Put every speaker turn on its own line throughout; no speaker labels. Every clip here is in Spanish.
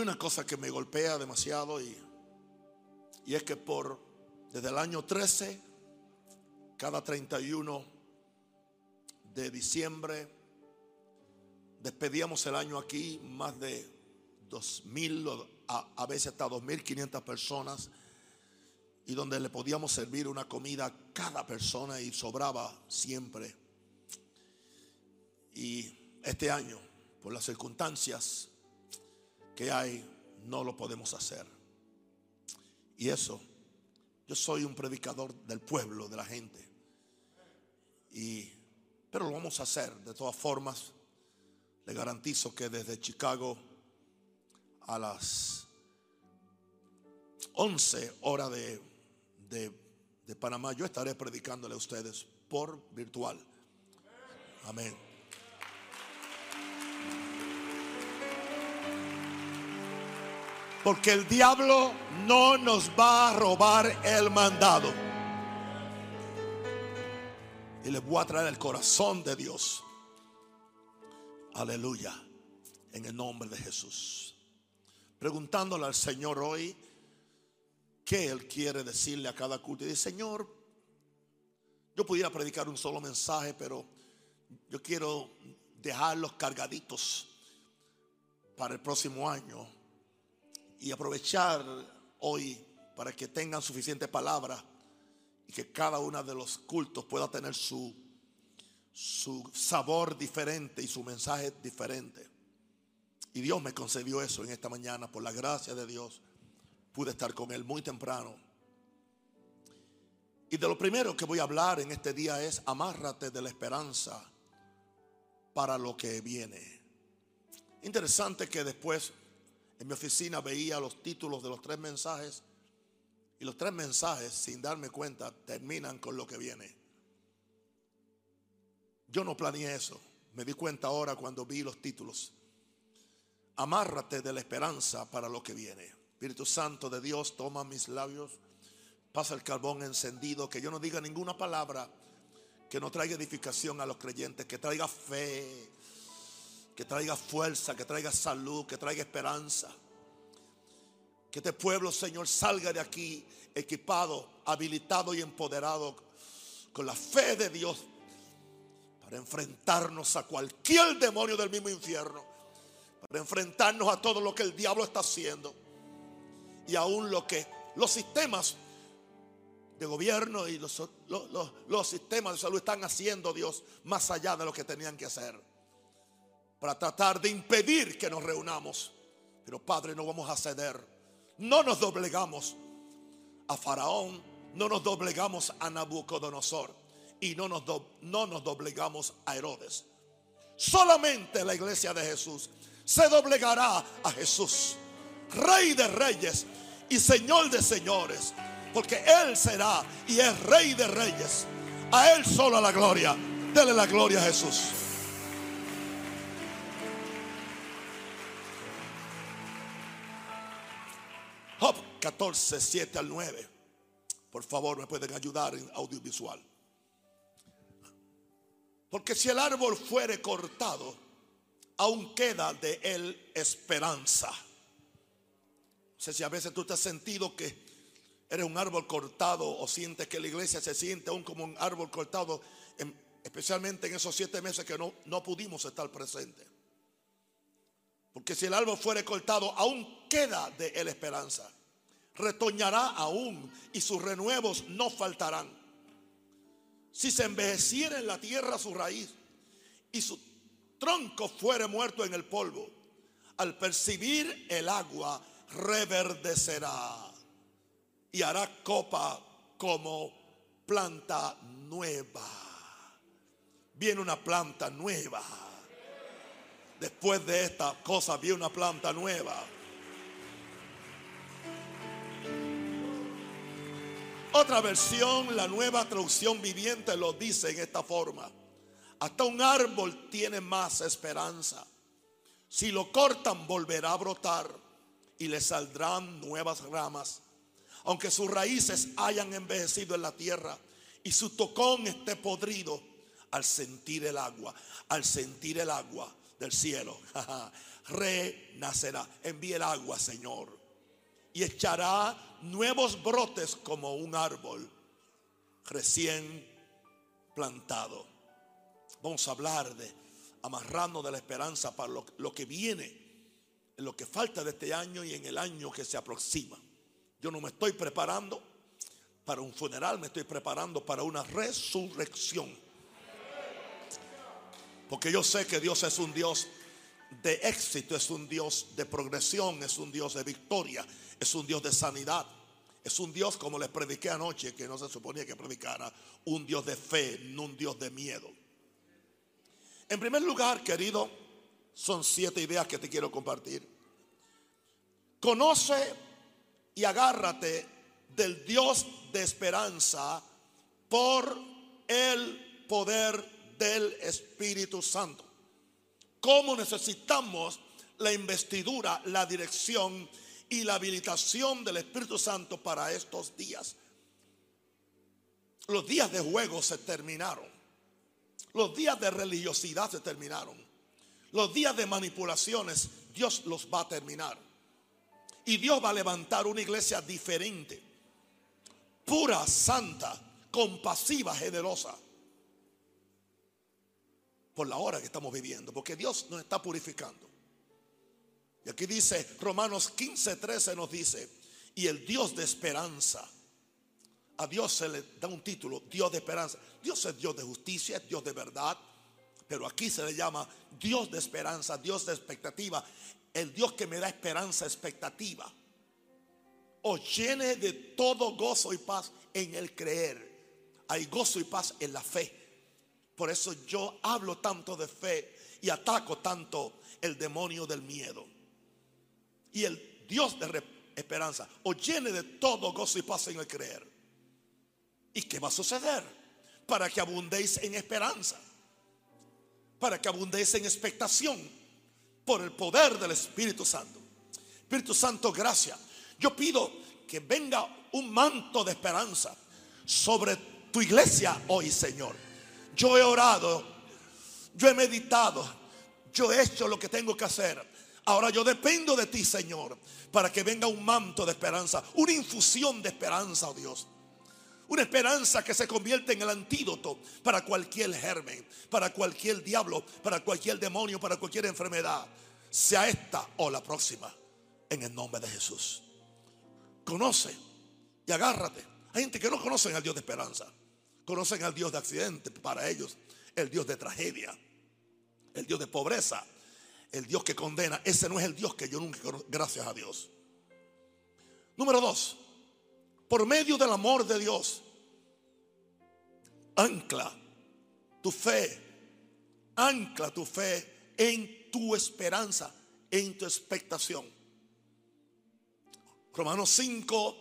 Hay una cosa que me golpea demasiado y, y es que por desde el año 13, cada 31 de diciembre, despedíamos el año aquí más de 2.000, a, a veces hasta 2.500 personas, y donde le podíamos servir una comida a cada persona y sobraba siempre. Y este año, por las circunstancias que hay, no lo podemos hacer. Y eso, yo soy un predicador del pueblo, de la gente. Y, pero lo vamos a hacer de todas formas. Le garantizo que desde Chicago a las 11 horas de, de, de Panamá, yo estaré predicándole a ustedes por virtual. Amén. Porque el diablo no nos va a robar el mandado. Y les voy a traer el corazón de Dios. Aleluya. En el nombre de Jesús. Preguntándole al Señor hoy qué Él quiere decirle a cada culto. Y dice, Señor, yo pudiera predicar un solo mensaje, pero yo quiero dejarlos cargaditos para el próximo año y aprovechar hoy para que tengan suficiente palabra y que cada uno de los cultos pueda tener su, su sabor diferente y su mensaje diferente. Y Dios me concedió eso en esta mañana, por la gracia de Dios, pude estar con Él muy temprano. Y de lo primero que voy a hablar en este día es amárrate de la esperanza para lo que viene. Interesante que después en mi oficina veía los títulos de los tres mensajes y los tres mensajes, sin darme cuenta, terminan con lo que viene. Yo no planeé eso. Me di cuenta ahora cuando vi los títulos. Amárrate de la esperanza para lo que viene. Espíritu Santo de Dios, toma mis labios, pasa el carbón encendido, que yo no diga ninguna palabra que no traiga edificación a los creyentes, que traiga fe, que traiga fuerza, que traiga salud, que traiga esperanza. Que este pueblo, Señor, salga de aquí equipado, habilitado y empoderado con la fe de Dios para enfrentarnos a cualquier demonio del mismo infierno, para enfrentarnos a todo lo que el diablo está haciendo y aún lo que los sistemas de gobierno y los, los, los sistemas de salud están haciendo, Dios, más allá de lo que tenían que hacer para tratar de impedir que nos reunamos. Pero Padre, no vamos a ceder. No nos doblegamos a Faraón, no nos doblegamos a Nabucodonosor y no nos, do, no nos doblegamos a Herodes. Solamente la iglesia de Jesús se doblegará a Jesús, Rey de reyes y Señor de señores, porque Él será y es Rey de reyes. A Él solo la gloria. Dele la gloria a Jesús. 14, 7 al 9. Por favor, me pueden ayudar en audiovisual. Porque si el árbol fuere cortado, aún queda de él esperanza. No sé si a veces tú te has sentido que eres un árbol cortado o sientes que la iglesia se siente aún como un árbol cortado, en, especialmente en esos siete meses que no, no pudimos estar presentes. Porque si el árbol fuere cortado, aún queda de él esperanza. Retoñará aún y sus renuevos no faltarán. Si se envejeciera en la tierra su raíz y su tronco fuere muerto en el polvo, al percibir el agua reverdecerá y hará copa como planta nueva. Viene una planta nueva. Después de esta cosa viene una planta nueva. Otra versión, la nueva traducción viviente lo dice en esta forma. Hasta un árbol tiene más esperanza. Si lo cortan, volverá a brotar y le saldrán nuevas ramas. Aunque sus raíces hayan envejecido en la tierra y su tocón esté podrido, al sentir el agua, al sentir el agua del cielo, renacerá. Envíe el agua, Señor. Y echará nuevos brotes como un árbol recién plantado. Vamos a hablar de amarrarnos de la esperanza para lo, lo que viene, en lo que falta de este año y en el año que se aproxima. Yo no me estoy preparando para un funeral, me estoy preparando para una resurrección. Porque yo sé que Dios es un Dios de éxito, es un Dios de progresión, es un Dios de victoria, es un Dios de sanidad. Es un Dios, como les prediqué anoche, que no se suponía que predicara, un Dios de fe, no un Dios de miedo. En primer lugar, querido, son siete ideas que te quiero compartir. Conoce y agárrate del Dios de esperanza por el poder del Espíritu Santo. ¿Cómo necesitamos la investidura, la dirección y la habilitación del Espíritu Santo para estos días? Los días de juego se terminaron. Los días de religiosidad se terminaron. Los días de manipulaciones, Dios los va a terminar. Y Dios va a levantar una iglesia diferente, pura, santa, compasiva, generosa. Por la hora que estamos viviendo, porque Dios nos está purificando. Y aquí dice, Romanos 15, 13 nos dice, y el Dios de esperanza, a Dios se le da un título, Dios de esperanza. Dios es Dios de justicia, es Dios de verdad, pero aquí se le llama Dios de esperanza, Dios de expectativa el Dios que me da esperanza, expectativa, os llene de todo gozo y paz en el creer. Hay gozo y paz en la fe. Por eso yo hablo tanto de fe y ataco tanto el demonio del miedo. Y el Dios de esperanza os llene de todo gozo y paz en el creer. ¿Y qué va a suceder? Para que abundéis en esperanza. Para que abundéis en expectación por el poder del Espíritu Santo. Espíritu Santo, gracias. Yo pido que venga un manto de esperanza sobre tu iglesia hoy, Señor. Yo he orado, yo he meditado, yo he hecho lo que tengo que hacer. Ahora yo dependo de ti, Señor, para que venga un manto de esperanza, una infusión de esperanza, oh Dios. Una esperanza que se convierte en el antídoto para cualquier germen, para cualquier diablo, para cualquier demonio, para cualquier enfermedad. Sea esta o la próxima. En el nombre de Jesús. Conoce y agárrate. Hay gente que no conocen al Dios de esperanza. Conocen al Dios de accidente para ellos. El Dios de tragedia. El Dios de pobreza. El Dios que condena. Ese no es el Dios que yo nunca conozco. Gracias a Dios. Número dos por medio del amor de Dios. Ancla tu fe, ancla tu fe en tu esperanza, en tu expectación. Romanos 5,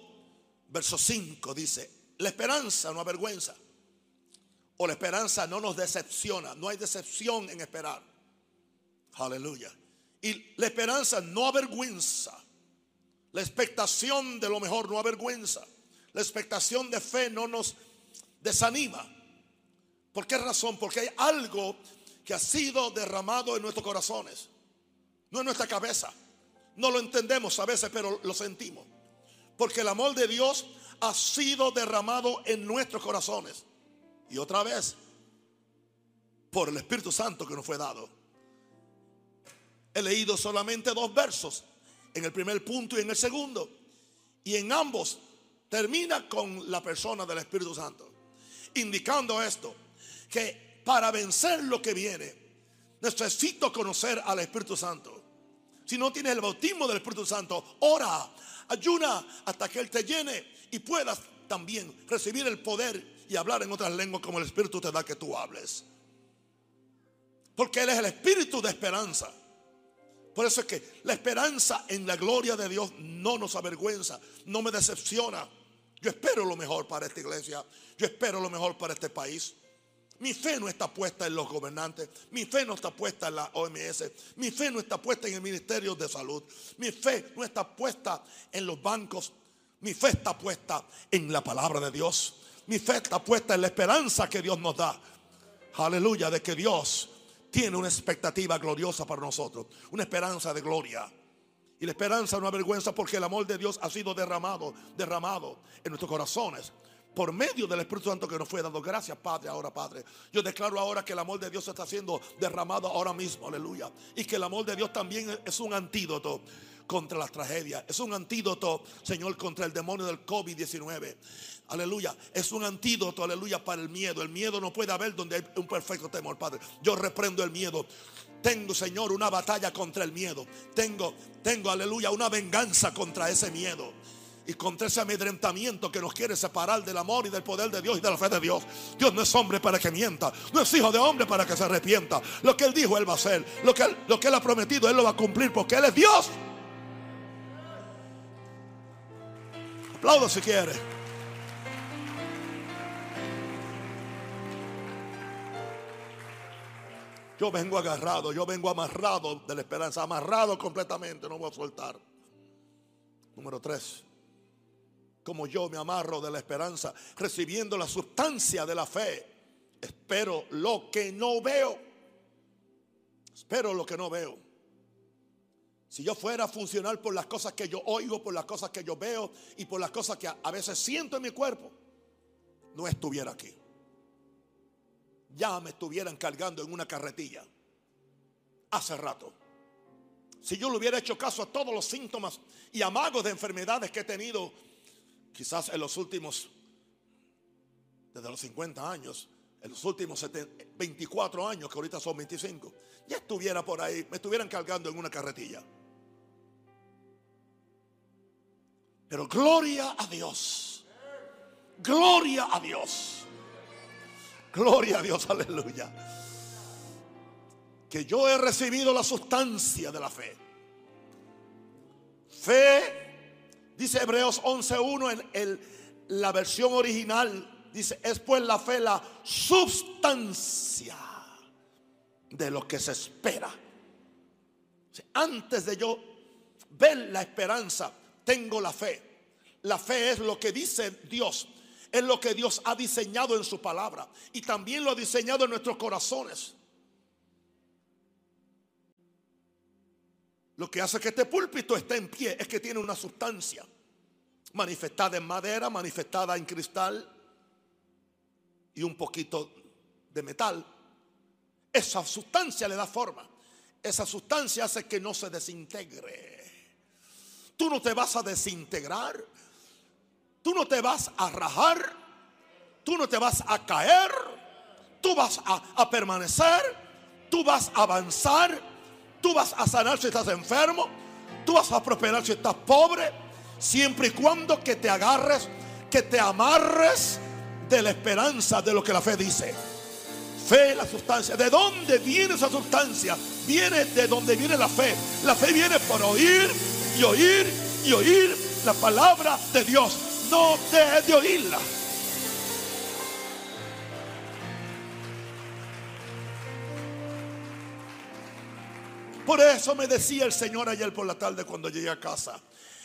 verso 5 dice, la esperanza no avergüenza, o la esperanza no nos decepciona, no hay decepción en esperar. Aleluya. Y la esperanza no avergüenza, la expectación de lo mejor no avergüenza. La expectación de fe no nos desanima. ¿Por qué razón? Porque hay algo que ha sido derramado en nuestros corazones, no en nuestra cabeza. No lo entendemos a veces, pero lo sentimos. Porque el amor de Dios ha sido derramado en nuestros corazones. Y otra vez, por el Espíritu Santo que nos fue dado. He leído solamente dos versos, en el primer punto y en el segundo. Y en ambos termina con la persona del Espíritu Santo, indicando esto, que para vencer lo que viene, necesito conocer al Espíritu Santo. Si no tienes el bautismo del Espíritu Santo, ora, ayuna hasta que Él te llene y puedas también recibir el poder y hablar en otras lenguas como el Espíritu te da que tú hables. Porque Él es el Espíritu de esperanza. Por eso es que la esperanza en la gloria de Dios no nos avergüenza, no me decepciona. Yo espero lo mejor para esta iglesia. Yo espero lo mejor para este país. Mi fe no está puesta en los gobernantes. Mi fe no está puesta en la OMS. Mi fe no está puesta en el Ministerio de Salud. Mi fe no está puesta en los bancos. Mi fe está puesta en la palabra de Dios. Mi fe está puesta en la esperanza que Dios nos da. Aleluya, de que Dios tiene una expectativa gloriosa para nosotros, una esperanza de gloria. Y la esperanza no avergüenza porque el amor de Dios ha sido derramado, derramado en nuestros corazones por medio del Espíritu Santo que nos fue dado. Gracias, Padre, ahora, Padre. Yo declaro ahora que el amor de Dios está siendo derramado ahora mismo, aleluya. Y que el amor de Dios también es un antídoto contra las tragedias. Es un antídoto, Señor, contra el demonio del COVID-19. Aleluya. Es un antídoto, aleluya, para el miedo. El miedo no puede haber donde hay un perfecto temor, Padre. Yo reprendo el miedo. Tengo, Señor, una batalla contra el miedo. Tengo, tengo, aleluya, una venganza contra ese miedo y contra ese amedrentamiento que nos quiere separar del amor y del poder de Dios y de la fe de Dios. Dios no es hombre para que mienta, no es hijo de hombre para que se arrepienta. Lo que Él dijo, Él va a hacer. Lo que lo que él ha prometido, Él lo va a cumplir porque Él es Dios. Aplaudo si quiere. Yo vengo agarrado, yo vengo amarrado de la esperanza, amarrado completamente, no voy a soltar. Número tres como yo me amarro de la esperanza, recibiendo la sustancia de la fe. Espero lo que no veo. Espero lo que no veo. Si yo fuera a funcionar por las cosas que yo oigo, por las cosas que yo veo y por las cosas que a veces siento en mi cuerpo, no estuviera aquí. Ya me estuvieran cargando en una carretilla. Hace rato. Si yo le hubiera hecho caso a todos los síntomas y amagos de enfermedades que he tenido quizás en los últimos, desde los 50 años, en los últimos 24 años, que ahorita son 25, ya estuviera por ahí, me estuvieran cargando en una carretilla. Pero gloria a Dios. Gloria a Dios. Gloria a Dios, aleluya. Que yo he recibido la sustancia de la fe. Fe Dice Hebreos 11.1 en la versión original. Dice, es pues la fe la sustancia de lo que se espera. Antes de yo ver la esperanza, tengo la fe. La fe es lo que dice Dios. Es lo que Dios ha diseñado en su palabra. Y también lo ha diseñado en nuestros corazones. Lo que hace que este púlpito esté en pie es que tiene una sustancia manifestada en madera, manifestada en cristal y un poquito de metal. Esa sustancia le da forma. Esa sustancia hace que no se desintegre. Tú no te vas a desintegrar. Tú no te vas a rajar. Tú no te vas a caer. Tú vas a, permanecer. Tú vas a avanzar Tú vas a sanar si estás enfermo. Tú vas a prosperar si estás pobre. Siempre y cuando que te agarres, que te amarres de la esperanza de lo que la fe dice. Fe, la sustancia. ¿De dónde viene esa sustancia? Viene de donde viene la fe. La fe viene por oír y oír y oír la palabra de Dios. No dejes de oírla. Por eso me decía el Señor ayer por la tarde cuando llegué a casa.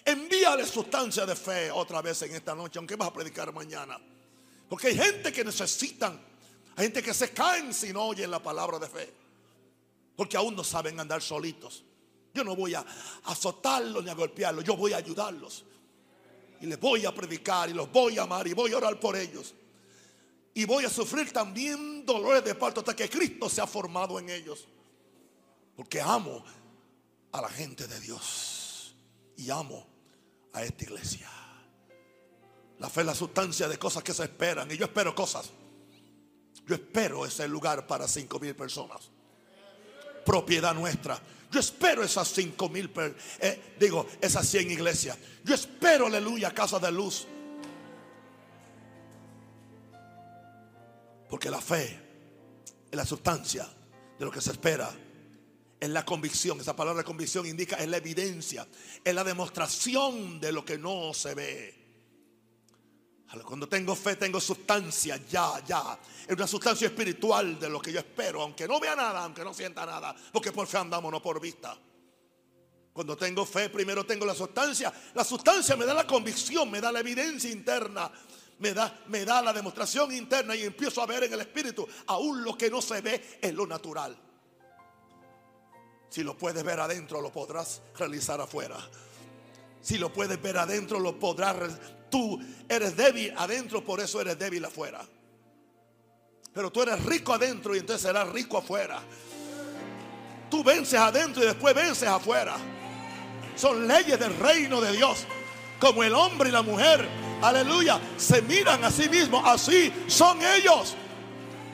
Envíale sustancia de fe otra vez en esta noche, aunque vas a predicar mañana. Porque hay gente que necesitan, hay gente que se caen si no oyen la palabra de fe. Porque aún no saben andar solitos. Yo no voy a azotarlos ni a golpearlos, yo voy a ayudarlos. Y les voy a predicar y los voy a amar y voy a orar por ellos. Y voy a sufrir también dolores de parto hasta que Cristo se ha formado en ellos. Porque amo a la gente de Dios. Y amo a esta iglesia. La fe es la sustancia de cosas que se esperan. Y yo espero cosas. Yo espero ese lugar para cinco mil personas. Propiedad nuestra. Yo espero esas cinco mil, eh, digo, esas 100 iglesias. Yo espero, aleluya, casa de luz. Porque la fe es la sustancia de lo que se espera es la convicción. Esa palabra convicción indica es la evidencia, es la demostración de lo que no se ve. Cuando tengo fe, tengo sustancia, ya, ya. Es una sustancia espiritual de lo que yo espero, aunque no vea nada, aunque no sienta nada, porque por fe andamos, no por vista. Cuando tengo fe, primero tengo la sustancia. La sustancia me da la convicción, me da la evidencia interna, me da, me da la demostración interna y empiezo a ver en el espíritu, aún lo que no se ve es lo natural. Si lo puedes ver adentro, lo podrás realizar afuera. Si lo puedes ver adentro, lo podrás. Tú eres débil adentro, por eso eres débil afuera. Pero tú eres rico adentro y entonces serás rico afuera. Tú vences adentro y después vences afuera. Son leyes del reino de Dios. Como el hombre y la mujer, aleluya, se miran a sí mismos. Así son ellos.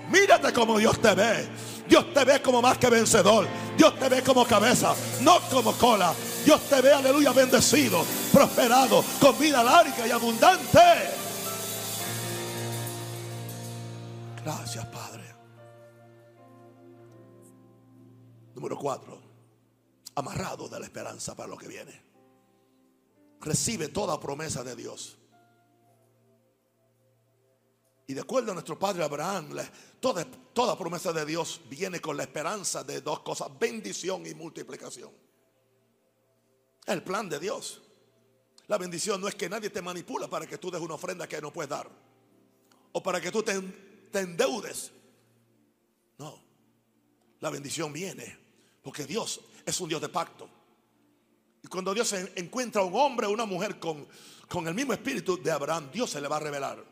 Mírate como Dios te ve. Dios te ve como más que vencedor. Dios te ve como cabeza, no como cola. Dios te ve, aleluya, bendecido, prosperado, con vida larga y abundante. Gracias, Padre. Número cuatro, amarrado de la esperanza para lo que viene. Recibe toda promesa de Dios. Y de acuerdo a nuestro padre Abraham, toda, toda promesa de Dios viene con la esperanza de dos cosas, bendición y multiplicación. El plan de Dios. La bendición no es que nadie te manipula para que tú des una ofrenda que no puedes dar. O para que tú te, endeudes. No. La bendición viene porque Dios es un Dios de pacto. Y cuando Dios encuentra a un hombre o una mujer con, con el mismo espíritu de Abraham, Dios se le va a revelar.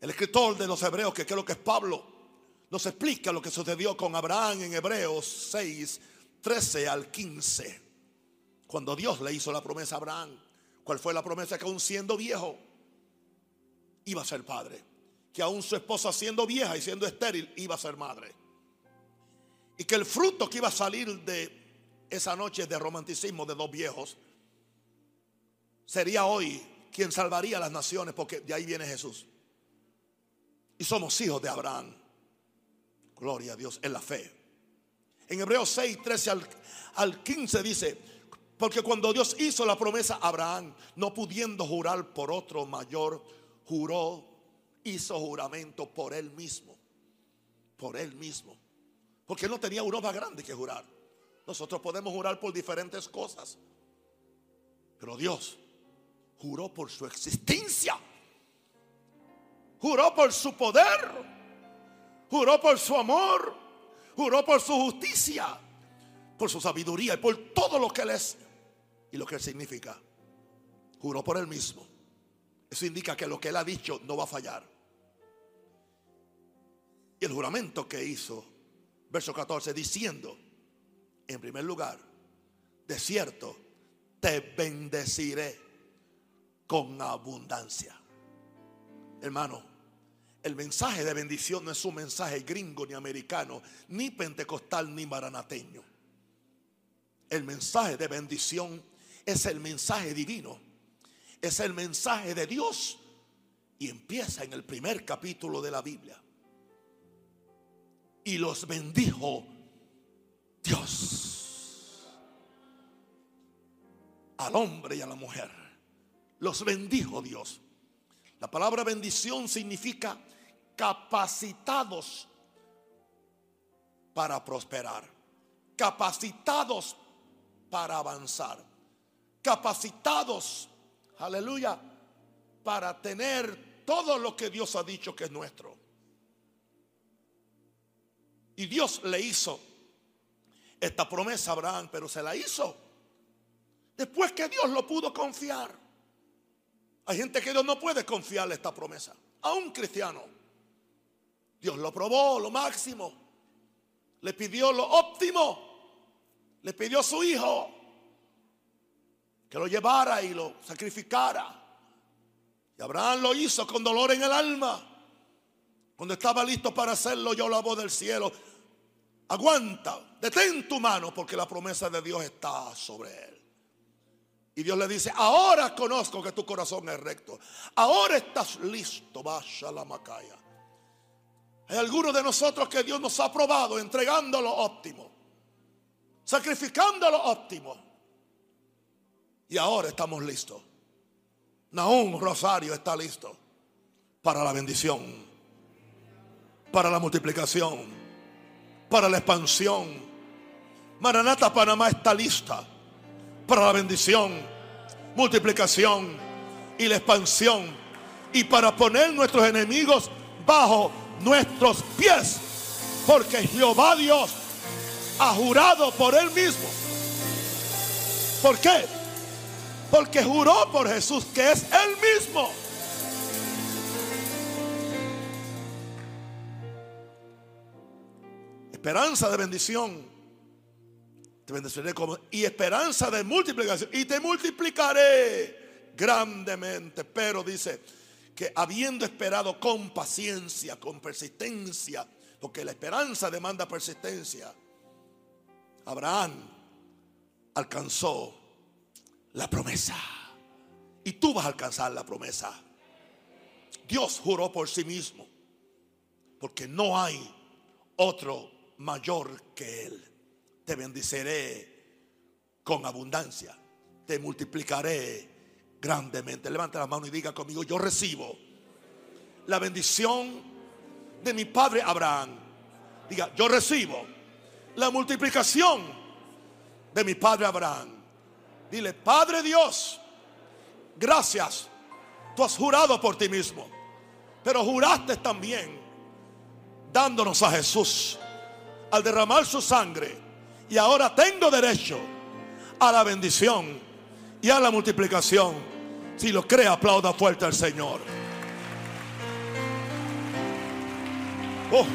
El escritor de los Hebreos, que creo que es Pablo, nos explica lo que sucedió con Abraham en Hebreos 6, 13 al 15. Cuando Dios le hizo la promesa a Abraham, ¿cuál fue la promesa? Que aún siendo viejo, iba a ser padre. Que aún su esposa siendo vieja y siendo estéril, iba a ser madre. Y que el fruto que iba a salir de esa noche de romanticismo de dos viejos sería hoy quien salvaría a las naciones, porque de ahí viene Jesús. Y somos hijos de Abraham. Gloria a Dios en la fe. En Hebreos 6, 13 al, al 15 dice, porque cuando Dios hizo la promesa a Abraham, no pudiendo jurar por otro mayor, juró, hizo juramento por él mismo. Por él mismo. Porque no tenía uno más grande que jurar. Nosotros podemos jurar por diferentes cosas. Pero Dios juró por su existencia juró por su poder, juró por su amor, juró por su justicia, por su sabiduría y por todo lo que Él es y lo que Él significa. Juró por Él mismo. Eso indica que lo que Él ha dicho no va a fallar. Y el juramento que hizo, verso 14, diciendo, en primer lugar, de cierto, te bendeciré con abundancia. Hermano, el mensaje de bendición no es un mensaje gringo ni americano, ni pentecostal ni maranateño. El mensaje de bendición es el mensaje divino. Es el mensaje de Dios. Y empieza en el primer capítulo de la Biblia. Y los bendijo Dios. Al hombre y a la mujer. Los bendijo Dios. La palabra bendición significa capacitados para prosperar, capacitados para avanzar, capacitados, aleluya, para tener todo lo que Dios ha dicho que es nuestro. Y Dios le hizo esta promesa a Abraham, pero se la hizo después que Dios lo pudo confiar. Hay gente que Dios no puede confiarle esta promesa. A un cristiano. Dios lo probó, lo máximo. Le pidió lo óptimo. Le pidió a su hijo que lo llevara y lo sacrificara. Y Abraham lo hizo con dolor en el alma. Cuando estaba listo para hacerlo, yo la voz del cielo. Aguanta, detén tu mano porque la promesa de Dios está sobre él. Y Dios le dice, ahora conozco que tu corazón es recto. Ahora estás listo, vaya la macaya. Hay algunos de nosotros que Dios nos ha probado entregando lo óptimo, sacrificando lo óptimo. Y ahora estamos listos. Naún Rosario está listo para la bendición, para la multiplicación, para la expansión. Maranata Panamá está lista para la bendición, multiplicación y la expansión. Y para poner nuestros enemigos bajo nuestros pies. Porque Jehová Dios ha jurado por él mismo. ¿Por qué? Porque juró por Jesús que es él mismo. Esperanza de bendición. Te bendeciré como y esperanza de multiplicación y te multiplicaré grandemente. Pero dice que habiendo esperado con paciencia, con persistencia, porque la esperanza demanda persistencia, Abraham alcanzó la promesa. Y tú vas a alcanzar la promesa. Dios juró por sí mismo, porque no hay otro mayor que Él. Te bendiciré con abundancia, te multiplicaré grandemente. Levanta la mano y diga conmigo, yo recibo la bendición de mi padre Abraham. Diga, yo recibo la multiplicación de mi padre Abraham. Dile, Padre Dios, gracias. Tú has jurado por ti mismo, pero juraste también dándonos a Jesús al derramar su sangre. Y ahora tengo derecho a la bendición y a la multiplicación. Si lo cree, aplauda fuerte al Señor. Oh.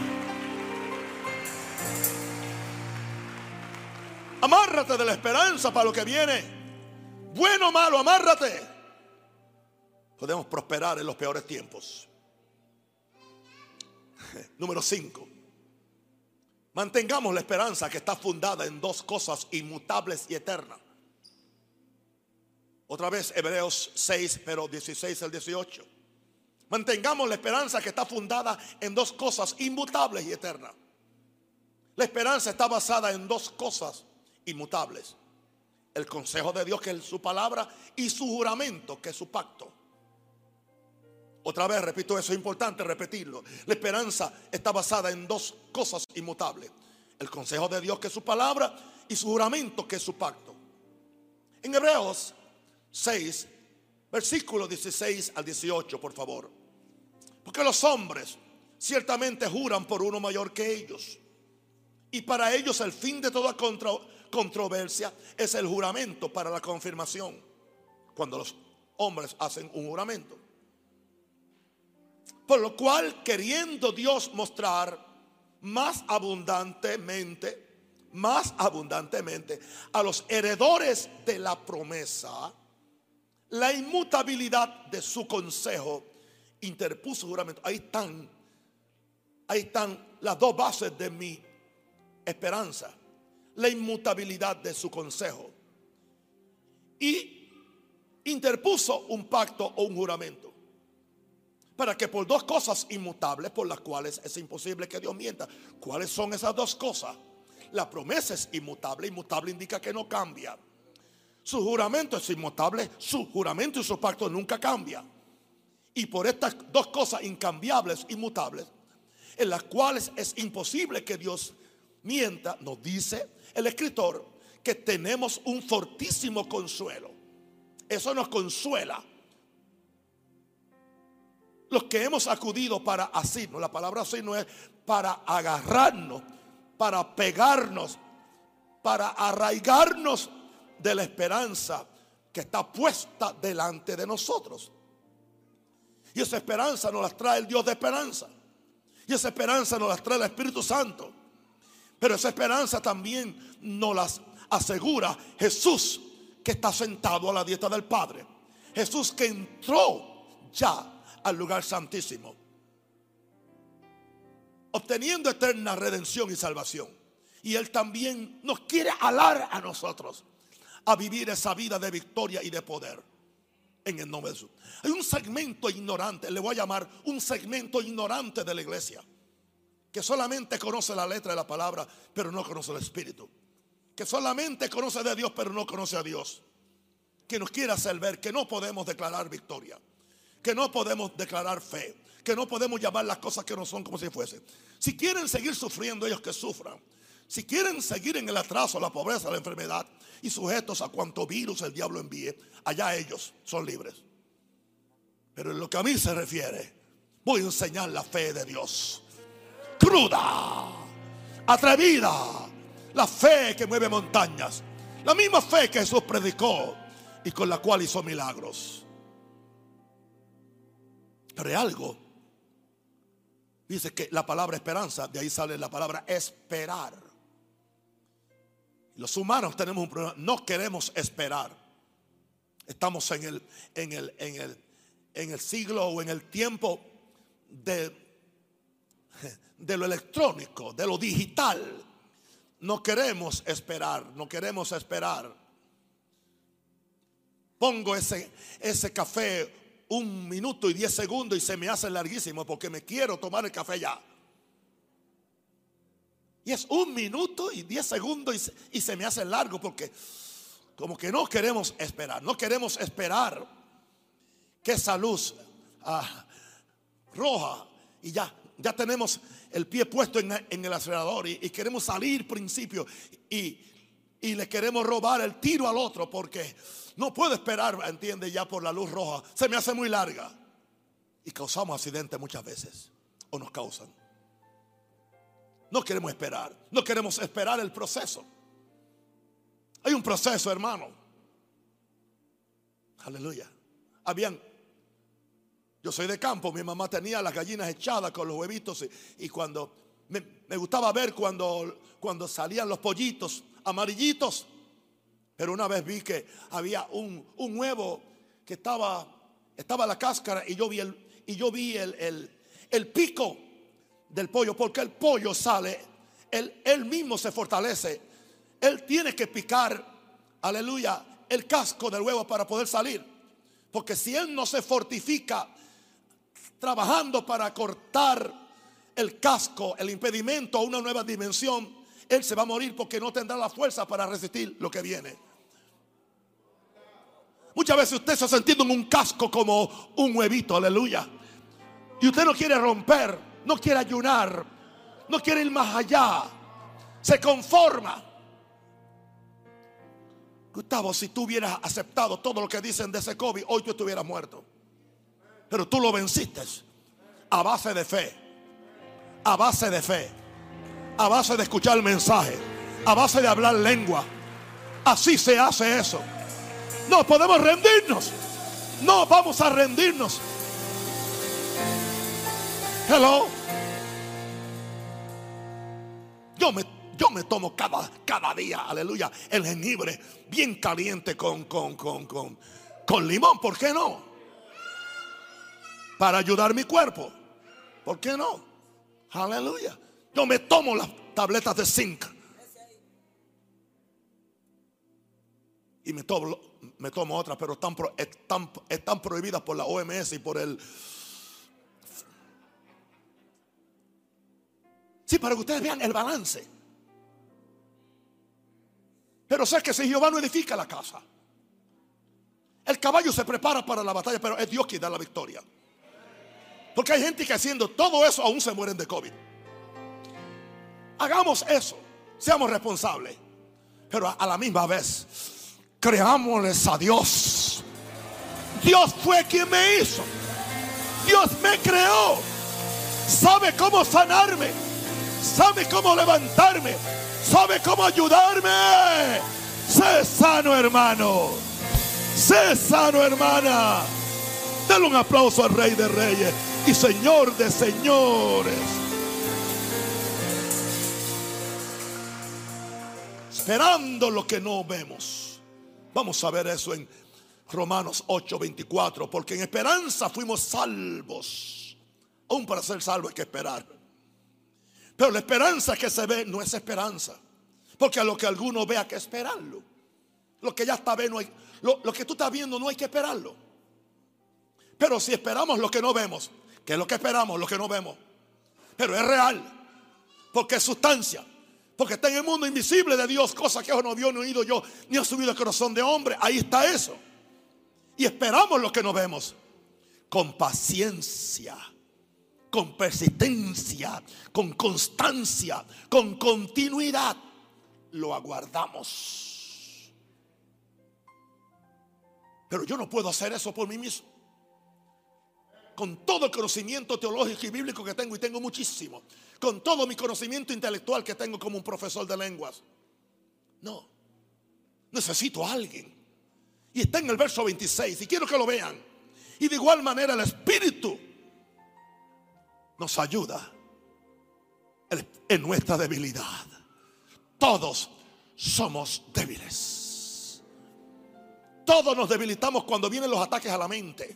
Amárrate de la esperanza para lo que viene. Bueno o malo, amárrate. Podemos prosperar en los peores tiempos. Número 5. Mantengamos la esperanza que está fundada en dos cosas inmutables y eternas. Otra vez Hebreos 6, pero 16 al 18. Mantengamos la esperanza que está fundada en dos cosas inmutables y eternas. La esperanza está basada en dos cosas inmutables. El consejo de Dios que es su palabra y su juramento que es su pacto. Otra vez, repito, eso es importante repetirlo. La esperanza está basada en dos cosas inmutables. El consejo de Dios que es su palabra y su juramento que es su pacto. En Hebreos 6, versículo 16 al 18, por favor. Porque los hombres ciertamente juran por uno mayor que ellos. Y para ellos el fin de toda controversia es el juramento para la confirmación. Cuando los hombres hacen un juramento. Por lo cual, queriendo Dios mostrar más abundantemente, más abundantemente a los heredores de la promesa, la inmutabilidad de su consejo, interpuso juramento. Ahí están, ahí están las dos bases de mi esperanza. La inmutabilidad de su consejo. Y interpuso un pacto o un juramento para que por dos cosas inmutables por las cuales es imposible que Dios mienta. ¿Cuáles son esas dos cosas? La promesa es inmutable, inmutable indica que no cambia. Su juramento es inmutable, su juramento y su pacto nunca cambia. Y por estas dos cosas incambiables, inmutables, en las cuales es imposible que Dios mienta, nos dice el escritor que tenemos un fortísimo consuelo. Eso nos consuela los que hemos acudido para asirnos, la palabra no es para agarrarnos, para pegarnos, para arraigarnos de la esperanza que está puesta delante de nosotros. Y esa esperanza nos la trae el Dios de esperanza. Y esa esperanza nos la trae el Espíritu Santo. Pero esa esperanza también nos las asegura Jesús que está sentado a la dieta del Padre. Jesús que entró ya al lugar santísimo, obteniendo eterna redención y salvación. Y Él también nos quiere alar a nosotros a vivir esa vida de victoria y de poder. En el nombre de Jesús. Hay un segmento ignorante, le voy a llamar un segmento ignorante de la iglesia, que solamente conoce la letra de la palabra, pero no conoce el Espíritu. Que solamente conoce de Dios, pero no conoce a Dios. Que nos quiere hacer ver que no podemos declarar victoria que no podemos declarar fe, que no podemos llamar las cosas que no son como si fuesen. Si quieren seguir sufriendo, ellos que sufran. Si quieren seguir en el atraso, la pobreza, la enfermedad y sujetos a cuanto virus el diablo envíe, allá ellos son libres. Pero en lo que a mí se refiere, voy a enseñar la fe de Dios. Cruda, atrevida, La fe que mueve montañas. La misma fe que Jesús predicó y con la cual hizo milagros. Pero hay algo. Dice que la palabra esperanza, de ahí sale la palabra esperar. Los humanos tenemos un problema, no queremos esperar. Estamos en el, en el, en el, en el siglo o en el tiempo de, de lo electrónico, de lo digital. No queremos esperar, no queremos esperar. Pongo ese, ese café un minuto y diez segundos y se me hace larguísimo porque me quiero tomar el café ya. Y es un minuto y diez segundos y se, y me hace largo porque como que no queremos esperar, no queremos esperar que esa luz ah, roja y ya, ya tenemos el pie puesto en, el acelerador y, queremos salir principio y, y le queremos robar el tiro al otro porque no puedo esperar, entiende, ya por la luz roja. Se me hace muy larga. Y causamos accidentes muchas veces. O nos causan. No queremos esperar. No queremos esperar el proceso. Hay un proceso, hermano. Aleluya. Habían yo soy de campo, mi mamá tenía las gallinas echadas con los huevitos y, cuando me, gustaba ver cuando, cuando salían los pollitos amarillitos. Pero una vez vi que había un, huevo que estaba, estaba la cáscara y yo vi el, y yo vi el, el, pico del pollo, porque el pollo sale, él, él mismo se fortalece. Él tiene que picar, aleluya, el casco del huevo para poder salir. Porque si él no se fortifica trabajando para cortar el casco, el impedimento a una nueva dimensión, él se va a morir porque no tendrá la fuerza para resistir lo que viene. Muchas veces usted se ha sentido en un casco como un huevito, aleluya. Y usted no quiere romper, no quiere ayunar, no quiere ir más allá. Se conforma. Gustavo, si tú hubieras aceptado todo lo que dicen de ese COVID, hoy tú estuvieras muerto. Pero tú lo venciste a base de fe. A base de fe. A base de escuchar el mensaje. A base de hablar lengua. Así se hace eso. No podemos rendirnos. No vamos a rendirnos. Hello. Yo me, yo me tomo cada, cada día, aleluya, el jengibre bien caliente con, con, con, con, con limón. ¿Por qué no? para ayudar mi cuerpo. ¿Por qué no? Aleluya. Yo me tomo las tabletas de zinc. Y me tomo, me tomo otras, pero están, están, están prohibidas por la OMS y por el... Sí, para que ustedes vean el balance. Pero sé que si Jehová no edifica la casa, el caballo se prepara para la batalla, pero es Dios quien da la victoria. Porque hay gente que haciendo todo eso aún se mueren de COVID. Hagamos eso. Seamos responsables. Pero a la misma vez, creámosles a Dios. Dios fue quien me hizo. Dios me creó. Sabe cómo sanarme. Sabe cómo levantarme. Sabe cómo ayudarme. Sé sano, hermano. Sé sano, hermana. Dale un aplauso al Rey de Reyes y Señor de señores. Esperando lo que no vemos. Vamos a ver eso en Romanos 8:24, porque en esperanza fuimos salvos. Aún para ser salvo hay que esperar. Pero la esperanza que se ve no es esperanza. Porque a lo que alguno vea que esperarlo. Lo que ya está viendo, lo, lo que tú estás viendo no hay que esperarlo. Pero si esperamos lo que no vemos, que es lo que esperamos, lo que no vemos. Pero es real, porque es sustancia, porque está en el mundo invisible de Dios, cosa que no vio, ni oído yo, ni ha subido el corazón de hombre. Ahí está eso. Y esperamos lo que no vemos. Con paciencia, con persistencia, con constancia, con continuidad, lo aguardamos. Pero yo no puedo hacer eso por mí mismo con todo el conocimiento teológico y bíblico que tengo, y tengo muchísimo, con todo mi conocimiento intelectual que tengo como un profesor de lenguas. No. Necesito a alguien. Y está en el verso 26 y quiero que lo vean. Y de igual manera el Espíritu nos ayuda en nuestra debilidad. Todos somos débiles. Todos nos debilitamos cuando vienen los ataques a la mente.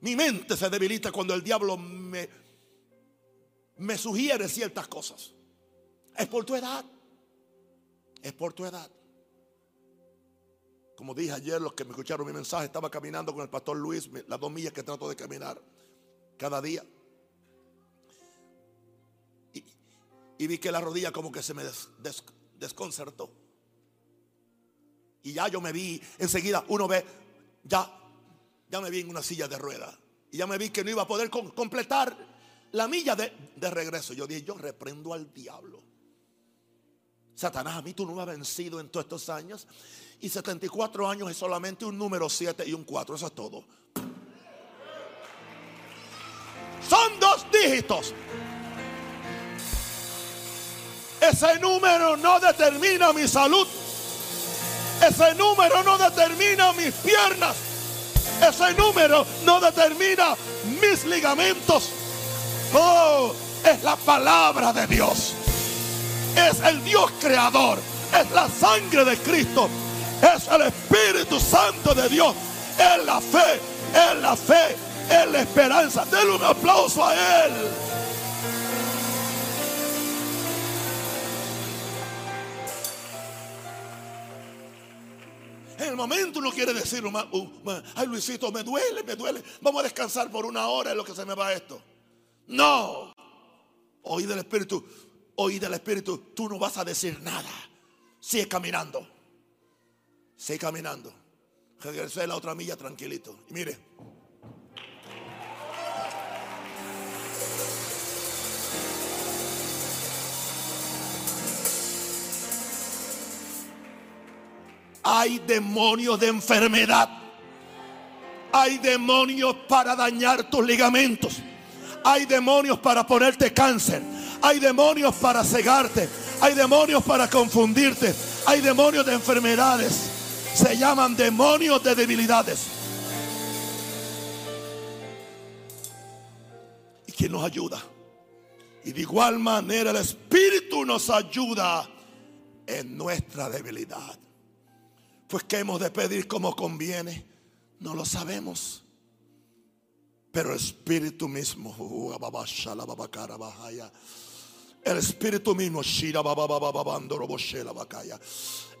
Mi mente se debilita cuando el diablo me, me sugiere ciertas cosas. Es por tu edad. Es por tu edad. Como dije ayer, los que me escucharon mi mensaje, estaba caminando con el pastor Luis las dos millas que trato de caminar cada día. Y, vi que la rodilla como que se me desconcertó. Y ya yo me vi, enseguida uno ve, ya, ya me vi en una silla de ruedas. Y ya me vi que no iba a poder completar la milla de, regreso. Yo dije, yo reprendo al diablo. Satanás, a mí tú no me has vencido en todos estos años. Y 74 años es solamente un número 7 y un 4. Eso es todo. Son dos dígitos. Ese número no determina mi salud. Ese número no determina mis piernas. Ese número no determina mis ligamentos. Es la palabra de Dios. Es el Dios creador. Es la sangre de Cristo. Es el Espíritu Santo de Dios. Es la fe. Es la fe. Es la esperanza. Denle un aplauso a Él. En el momento uno quiere decir, ay Luisito, me duele, me duele. Vamos a descansar por una hora en lo que se me va esto. No. Oí del Espíritu, oí del Espíritu, tú no vas a decir nada. Sigue caminando. Sigue caminando. Regresé la otra milla tranquilito. Y mire. Hay demonios de enfermedad. Hay demonios para dañar tus ligamentos. Hay demonios para ponerte cáncer. Hay demonios para cegarte. Hay demonios para confundirte. Hay demonios de enfermedades. Se llaman demonios de debilidades. ¿Y quién nos ayuda? Y de igual manera el Espíritu nos ayuda en nuestra debilidad. Pues que hemos de pedir como conviene, no lo sabemos. Pero el Espíritu mismo, uh, el Espíritu mismo,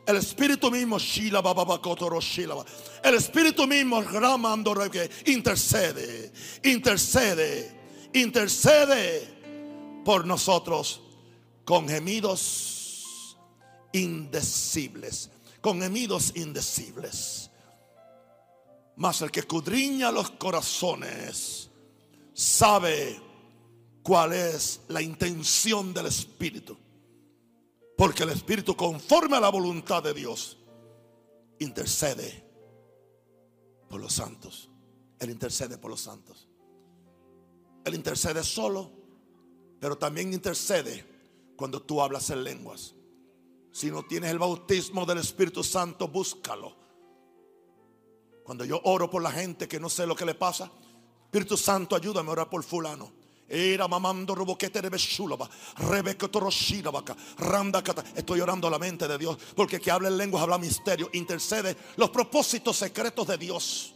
el Espíritu mismo, el Espíritu mismo, intercede, intercede, intercede por nosotros con gemidos indecibles, con gemidos indecibles. Mas el que escudriña los corazones sabe cuál es la intención del Espíritu. Porque el Espíritu, conforme a la voluntad de Dios, intercede por los santos. Él intercede por los santos. Él intercede solo, pero también intercede cuando tú hablas en lenguas. Si no tienes el bautismo del Espíritu Santo, búscalo. Cuando yo oro por la gente que no sé lo que le pasa, Espíritu Santo, ayúdame a orar por fulano. Era mamando roboquete Estoy orando a la mente de Dios. Porque que habla en lenguas habla misterio. Intercede los propósitos secretos de Dios.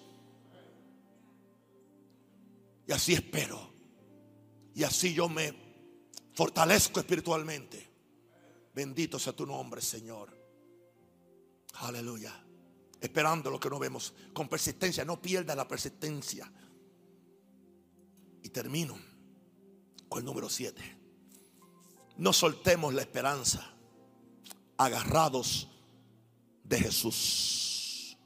Y así espero. Y así yo me fortalezco espiritualmente. Bendito sea tu nombre, Señor. Aleluya esperando lo que no vemos, con persistencia, no pierda la persistencia. Y termino con el número 7. No soltemos la esperanza, agarrados de Jesús.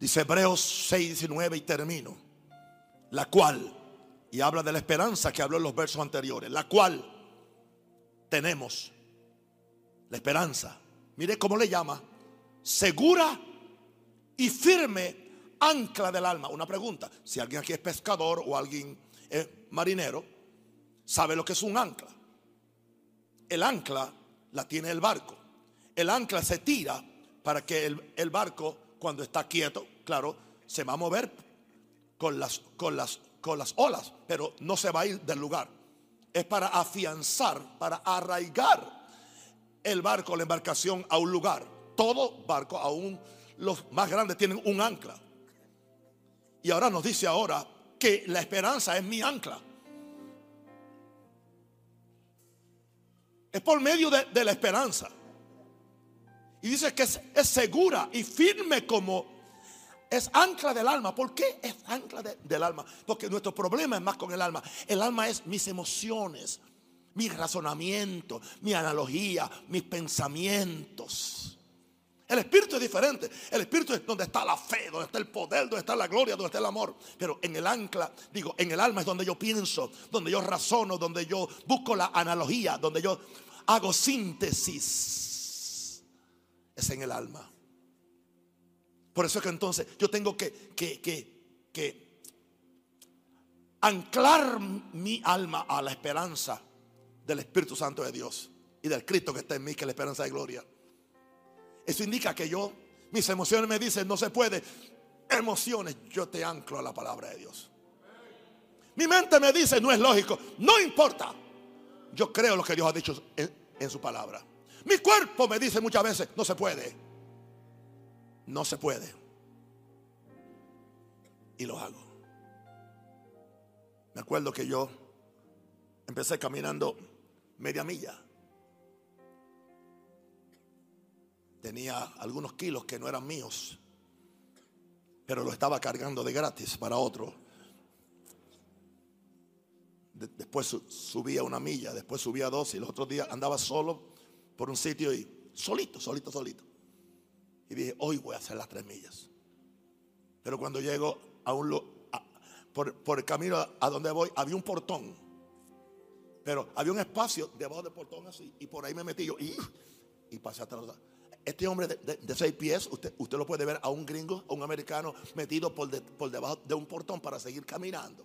Dice Hebreos 6, 19 y termino. La cual, y habla de la esperanza que habló en los versos anteriores, la cual tenemos la esperanza. Mire cómo le llama segura y firme ancla del alma. Una pregunta, si alguien aquí es pescador o alguien es marinero, sabe lo que es un ancla. El ancla la tiene el barco. El ancla se tira para que el, barco, cuando está quieto, claro, se va a mover con las, con, las, con las olas, pero no se va a ir del lugar. Es para afianzar, para arraigar el barco, la embarcación a un lugar. Todo barco, aún los más grandes, tienen un ancla. Y ahora nos dice ahora que la esperanza es mi ancla. Es por medio de, la esperanza. Y dice que es, segura y firme como es ancla del alma. ¿Por qué es ancla del alma? Porque nuestro problema es más con el alma. El alma es mis emociones, mi razonamiento, mi analogía, mis pensamientos. El espíritu es diferente. El espíritu es donde está la fe, donde está el poder, donde está la gloria, donde está el amor. Pero en el ancla, digo, en el alma es donde yo pienso, donde yo razono, donde yo busco la analogía, donde yo hago síntesis. Es en el alma. Por eso es que entonces yo tengo que, que, que, que anclar mi alma a la esperanza del Espíritu Santo de Dios y del Cristo que está en mí, que es la esperanza de gloria. Eso indica que yo, mis emociones me dicen, no se puede. Emociones, yo te anclo a la palabra de Dios. Mi mente me dice, no es lógico. No importa. Yo creo lo que Dios ha dicho en, su palabra. Mi cuerpo me dice muchas veces, no se puede. No se puede. Y lo hago. Me acuerdo que yo empecé caminando media milla. Tenía algunos kilos que no eran míos, pero lo estaba cargando de gratis para otro. después subía una milla, después subía dos y los otros días andaba solo por un sitio y solito, solito, solito. Y dije, hoy voy a hacer las tres millas. Pero cuando llego por, el camino a, donde voy, había un portón. Pero había un espacio debajo del portón así. Y por ahí me metí yo y, y pasé atrás. Este hombre de, seis pies, usted, usted lo puede ver a un gringo, a un americano metido por, por debajo de un portón para seguir caminando.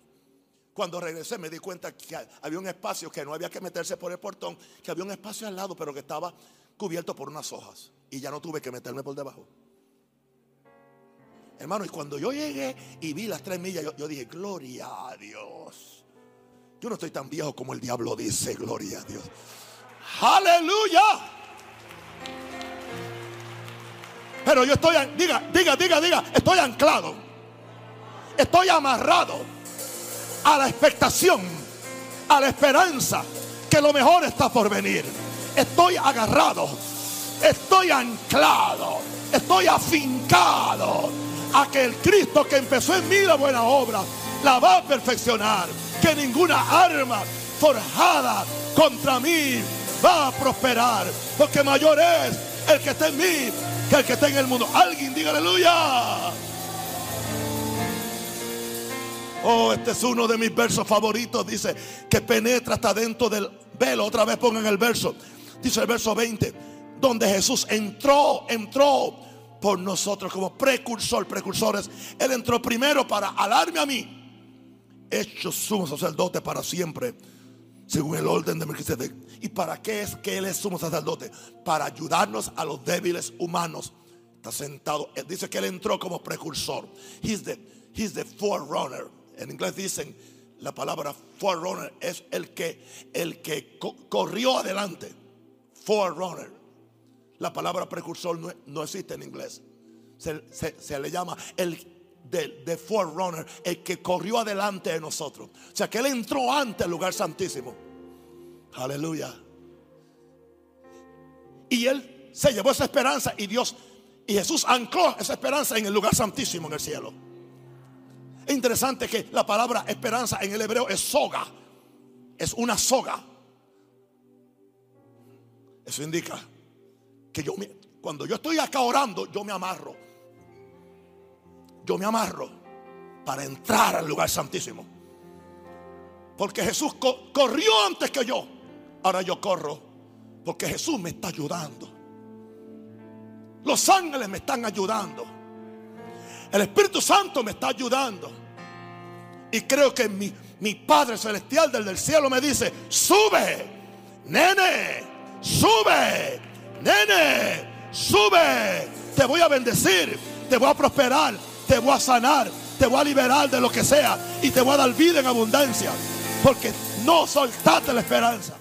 Cuando regresé me di cuenta que había un espacio que no había que meterse por el portón, que había un espacio al lado, pero que estaba cubierto por unas hojas. Y ya no tuve que meterme por debajo. Hermano, y cuando yo llegué y vi las tres millas, yo dije, gloria a Dios. Yo no estoy tan viejo como el diablo dice, gloria a Dios. Aleluya. Pero yo estoy, diga, diga, diga, diga, estoy anclado. Estoy amarrado a la expectación, a la esperanza que lo mejor está por venir. Estoy agarrado, estoy anclado, estoy afincado a que el Cristo que empezó en mí la buena obra la va a perfeccionar. Que ninguna arma forjada contra mí va a prosperar. Porque mayor es el que está en mí que el que está en el mundo. Alguien diga aleluya. Oh, este es uno de mis versos favoritos. Dice que penetra hasta dentro del velo. Otra vez pongan el verso. Dice el verso 20. Donde Jesús entró, entró por nosotros como precursor, precursores. Él entró primero para alarme a mí. Hecho sumo sacerdote para siempre según el orden de Melquisedec. ¿Y para qué es que Él es sumo sacerdote? Para ayudarnos a los débiles humanos. Está sentado. Dice que Él entró como precursor. He's the, he's the forerunner. En inglés dicen la palabra forerunner es el que, el que corrió adelante. Forerunner. La palabra precursor no, existe en inglés. Se, le llama el de, de, forerunner, el que corrió adelante de nosotros. O sea que Él entró antes al lugar santísimo. Aleluya. Y Él se llevó esa esperanza y Dios y Jesús ancló esa esperanza en el lugar santísimo en el cielo. Es interesante que la palabra esperanza en el hebreo es soga. Es una soga. Eso indica que yo cuando yo estoy acá orando, yo me amarro yo me amarro para entrar al lugar santísimo. Porque Jesús corrió antes que yo. Ahora yo corro porque Jesús me está ayudando. Los ángeles me están ayudando. El Espíritu Santo me está ayudando. Y creo que mi, Padre Celestial del cielo me dice, sube, nene, sube, nene, sube. Te voy a bendecir, te voy a prosperar, te voy a sanar, te voy a liberar de lo que sea y te voy a dar vida en abundancia. Porque no soltaste la esperanza.